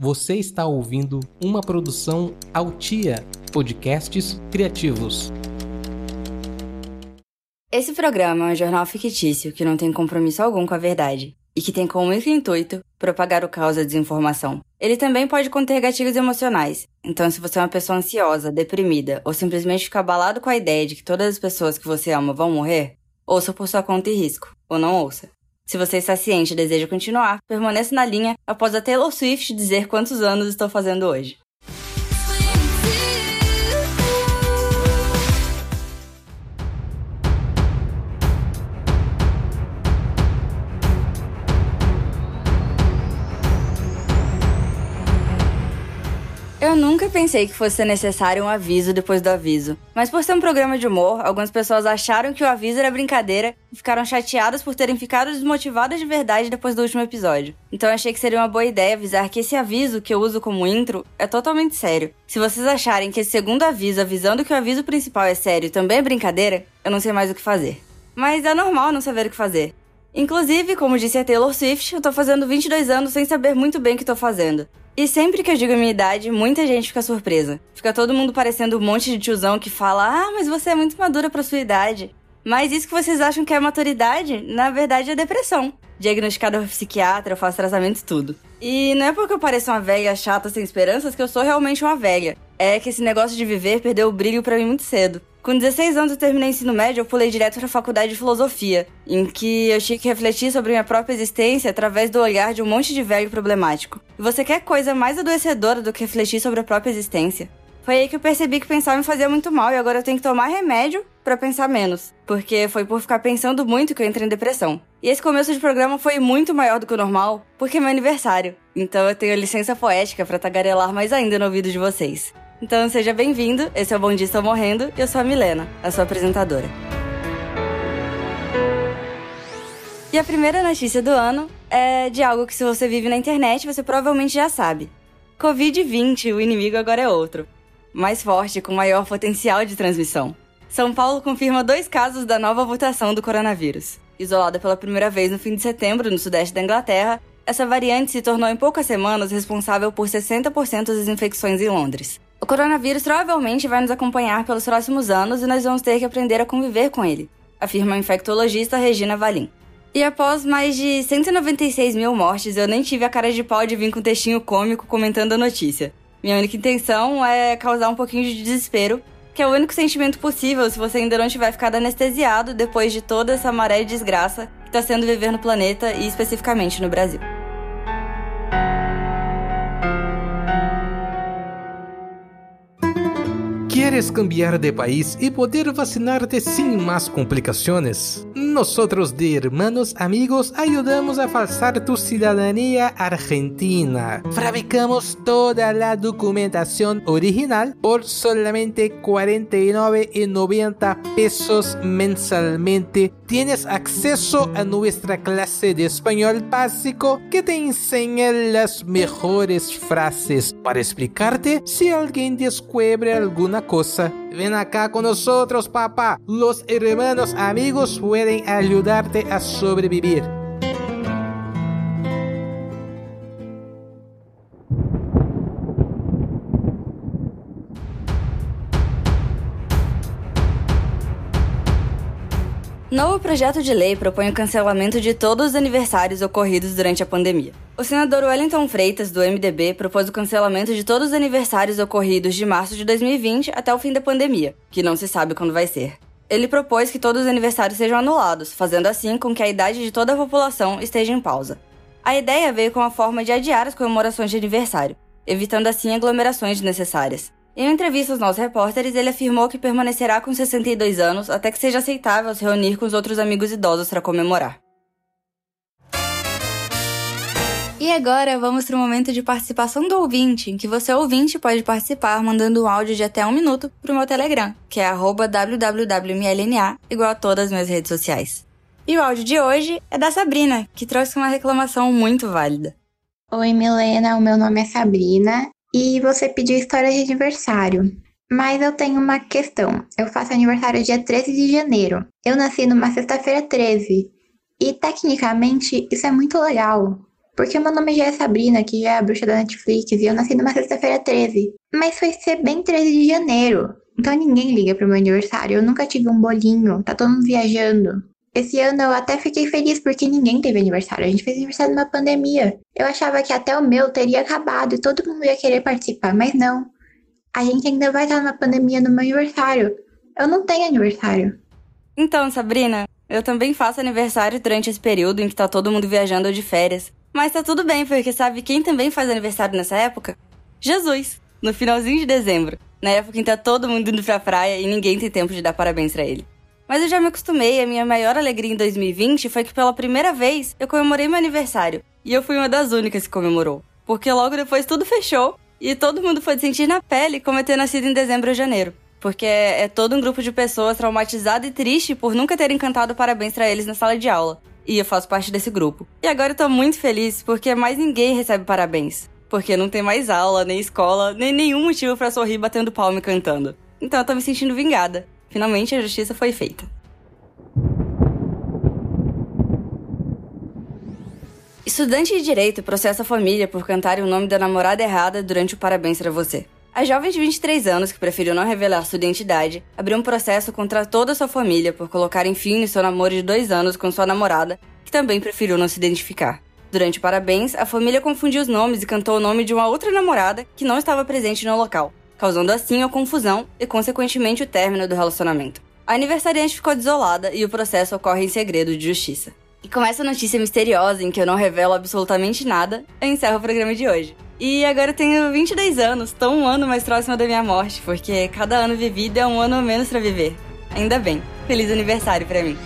Você está ouvindo uma produção Altia Podcasts Criativos. Esse programa é um jornal fictício que não tem compromisso algum com a verdade e que tem como único intuito propagar o caos da desinformação. Ele também pode conter gatilhos emocionais, então se você é uma pessoa ansiosa, deprimida ou simplesmente fica abalado com a ideia de que todas as pessoas que você ama vão morrer, ouça por sua conta e risco, ou não ouça. Se você está ciente e deseja continuar, permaneça na linha após a Taylor Swift dizer quantos anos estou fazendo hoje. Eu nunca pensei que fosse necessário um aviso depois do aviso. Mas por ser um programa de humor, algumas pessoas acharam que o aviso era brincadeira e ficaram chateadas por terem ficado desmotivadas de verdade depois do último episódio. Então achei que seria uma boa ideia avisar que esse aviso que eu uso como intro é totalmente sério. Se vocês acharem que esse segundo aviso avisando que o aviso principal é sério também é brincadeira, eu não sei mais o que fazer. Mas é normal não saber o que fazer. Inclusive, como disse a Taylor Swift, eu tô fazendo 22 anos sem saber muito bem o que tô fazendo. E sempre que eu digo a minha idade, muita gente fica surpresa. Fica todo mundo parecendo um monte de tiozão que fala: Ah, mas você é muito madura pra sua idade. Mas isso que vocês acham que é maturidade, na verdade é depressão. Diagnosticada por psiquiatra, eu faço tratamento e tudo. E não é porque eu pareço uma velha chata sem esperanças que eu sou realmente uma velha. É que esse negócio de viver perdeu o brilho para mim muito cedo. Com 16 anos eu terminei o ensino médio, eu pulei direto para a faculdade de filosofia, em que eu tinha que refletir sobre minha própria existência através do olhar de um monte de velho problemático. E você quer coisa mais adoecedora do que refletir sobre a própria existência? Foi aí que eu percebi que pensar me fazia muito mal e agora eu tenho que tomar remédio para pensar menos, porque foi por ficar pensando muito que eu entrei em depressão. E esse começo de programa foi muito maior do que o normal, porque é meu aniversário. Então eu tenho licença poética para tagarelar mais ainda no ouvido de vocês. Então seja bem-vindo, esse é o Bom Dia Estou Morrendo e eu sou a Milena, a sua apresentadora. E a primeira notícia do ano é de algo que se você vive na internet você provavelmente já sabe. Covid-20, o inimigo agora é outro. Mais forte, com maior potencial de transmissão. São Paulo confirma dois casos da nova mutação do coronavírus. Isolada pela primeira vez no fim de setembro no sudeste da Inglaterra, essa variante se tornou em poucas semanas responsável por 60% das infecções em Londres. O coronavírus provavelmente vai nos acompanhar pelos próximos anos e nós vamos ter que aprender a conviver com ele, afirma a infectologista Regina Valim. E após mais de 196 mil mortes, eu nem tive a cara de pau de vir com um textinho cômico comentando a notícia. Minha única intenção é causar um pouquinho de desespero, que é o único sentimento possível se você ainda não tiver ficado anestesiado depois de toda essa maré de desgraça que está sendo viver no planeta e especificamente no Brasil. ¿Quieres cambiar de país y poder vacinarte sin más complicaciones? Nosotros de Hermanos Amigos ayudamos a falsar tu ciudadanía argentina. Fabricamos toda la documentación original por solamente 49,90 pesos mensualmente. Tienes acceso a nuestra clase de español básico que te enseña las mejores frases para explicarte si alguien descubre alguna cosa. Ven acá con nosotros, papá. Los hermanos amigos pueden ayudarte a sobrevivir. Novo projeto de lei propõe o cancelamento de todos os aniversários ocorridos durante a pandemia. O senador Wellington Freitas, do MDB, propôs o cancelamento de todos os aniversários ocorridos de março de 2020 até o fim da pandemia, que não se sabe quando vai ser. Ele propôs que todos os aniversários sejam anulados, fazendo assim com que a idade de toda a população esteja em pausa. A ideia veio com a forma de adiar as comemorações de aniversário, evitando assim aglomerações desnecessárias. Em entrevista aos nossos repórteres, ele afirmou que permanecerá com 62 anos até que seja aceitável se reunir com os outros amigos idosos para comemorar. E agora vamos para o momento de participação do ouvinte, em que você ouvinte pode participar mandando um áudio de até um minuto para o meu Telegram, que é www.mlna, igual a todas as minhas redes sociais. E o áudio de hoje é da Sabrina, que trouxe uma reclamação muito válida. Oi, Milena, o meu nome é Sabrina e você pediu história de aniversário. Mas eu tenho uma questão. Eu faço aniversário dia 13 de janeiro. Eu nasci numa sexta-feira 13. E tecnicamente isso é muito legal. Porque meu nome já é Sabrina, que já é a bruxa da Netflix, e eu nasci numa sexta-feira 13. Mas foi ser bem 13 de janeiro. Então ninguém liga pro meu aniversário. Eu nunca tive um bolinho, tá todo mundo viajando. Esse ano eu até fiquei feliz porque ninguém teve aniversário. A gente fez aniversário numa pandemia. Eu achava que até o meu teria acabado e todo mundo ia querer participar, mas não. A gente ainda vai estar numa pandemia no meu aniversário. Eu não tenho aniversário. Então, Sabrina, eu também faço aniversário durante esse período em que tá todo mundo viajando ou de férias. Mas tá tudo bem, porque sabe quem também faz aniversário nessa época? Jesus, no finalzinho de dezembro, na época em que tá todo mundo indo pra praia e ninguém tem tempo de dar parabéns para ele. Mas eu já me acostumei, a minha maior alegria em 2020 foi que pela primeira vez eu comemorei meu aniversário. E eu fui uma das únicas que comemorou. Porque logo depois tudo fechou e todo mundo foi sentir na pele como eu ter nascido em dezembro ou janeiro. Porque é, é todo um grupo de pessoas traumatizado e triste por nunca terem cantado parabéns para eles na sala de aula. E eu faço parte desse grupo. E agora eu tô muito feliz porque mais ninguém recebe parabéns. Porque não tem mais aula, nem escola, nem nenhum motivo para sorrir batendo palma e cantando. Então eu tô me sentindo vingada. Finalmente a justiça foi feita. Estudante de direito processa a família por cantar o nome da namorada errada durante o parabéns para você. A jovem de 23 anos, que preferiu não revelar sua identidade, abriu um processo contra toda sua família por colocar fim no seu namoro de dois anos com sua namorada, que também preferiu não se identificar. Durante o parabéns, a família confundiu os nomes e cantou o nome de uma outra namorada que não estava presente no local causando assim a confusão e, consequentemente, o término do relacionamento. A aniversariante ficou desolada e o processo ocorre em segredo de justiça. E com essa notícia misteriosa em que eu não revelo absolutamente nada, eu encerro o programa de hoje. E agora eu tenho 22 anos, tô um ano mais próxima da minha morte, porque cada ano vivido é um ano menos para viver. Ainda bem. Feliz aniversário para mim.